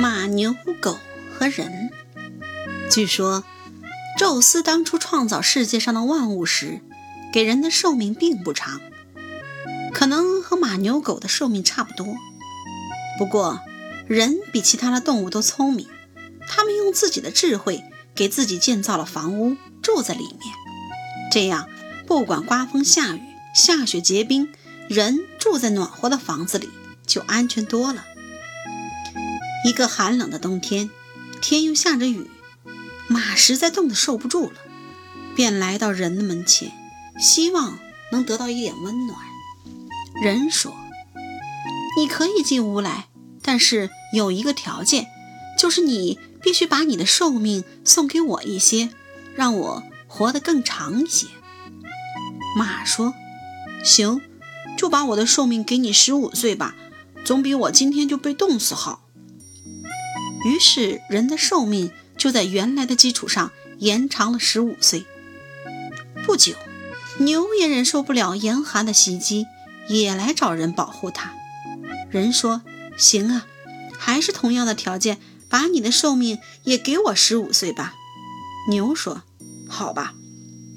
马、牛、狗和人。据说，宙斯当初创造世界上的万物时，给人的寿命并不长，可能和马、牛、狗的寿命差不多。不过，人比其他的动物都聪明，他们用自己的智慧给自己建造了房屋，住在里面。这样，不管刮风下雨、下雪结冰，人住在暖和的房子里就安全多了。一个寒冷的冬天，天又下着雨，马实在冻得受不住了，便来到人的门前，希望能得到一点温暖。人说：“你可以进屋来，但是有一个条件，就是你必须把你的寿命送给我一些，让我活得更长一些。”马说：“行，就把我的寿命给你十五岁吧，总比我今天就被冻死好。”于是，人的寿命就在原来的基础上延长了十五岁。不久，牛也忍受不了严寒的袭击，也来找人保护它。人说：“行啊，还是同样的条件，把你的寿命也给我十五岁吧。”牛说：“好吧，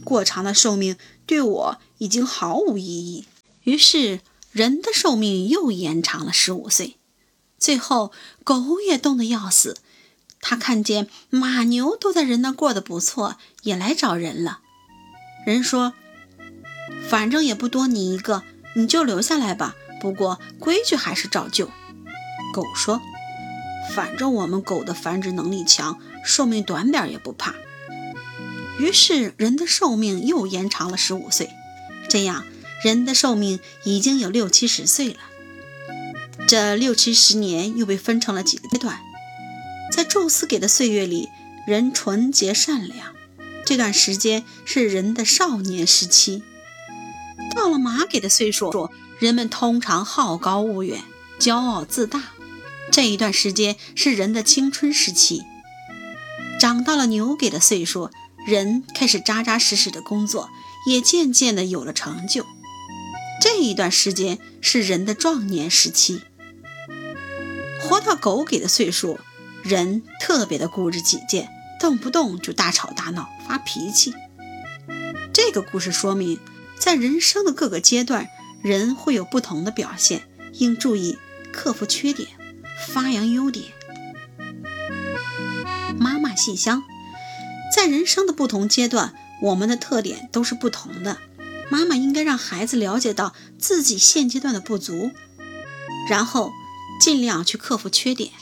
过长的寿命对我已经毫无意义。”于是，人的寿命又延长了十五岁。最后，狗也冻得要死。他看见马牛都在人那过得不错，也来找人了。人说：“反正也不多你一个，你就留下来吧。不过规矩还是照旧。”狗说：“反正我们狗的繁殖能力强，寿命短点也不怕。”于是，人的寿命又延长了十五岁。这样，人的寿命已经有六七十岁了。这六七十年又被分成了几个阶段，在宙斯给的岁月里，人纯洁善良，这段时间是人的少年时期；到了马给的岁数，人们通常好高骛远、骄傲自大，这一段时间是人的青春时期；长到了牛给的岁数，人开始扎扎实实的工作，也渐渐的有了成就，这一段时间是人的壮年时期。活到狗给的岁数，人特别的固执己见，动不动就大吵大闹、发脾气。这个故事说明，在人生的各个阶段，人会有不同的表现，应注意克服缺点，发扬优点。妈妈信箱，在人生的不同阶段，我们的特点都是不同的。妈妈应该让孩子了解到自己现阶段的不足，然后。尽量去克服缺点。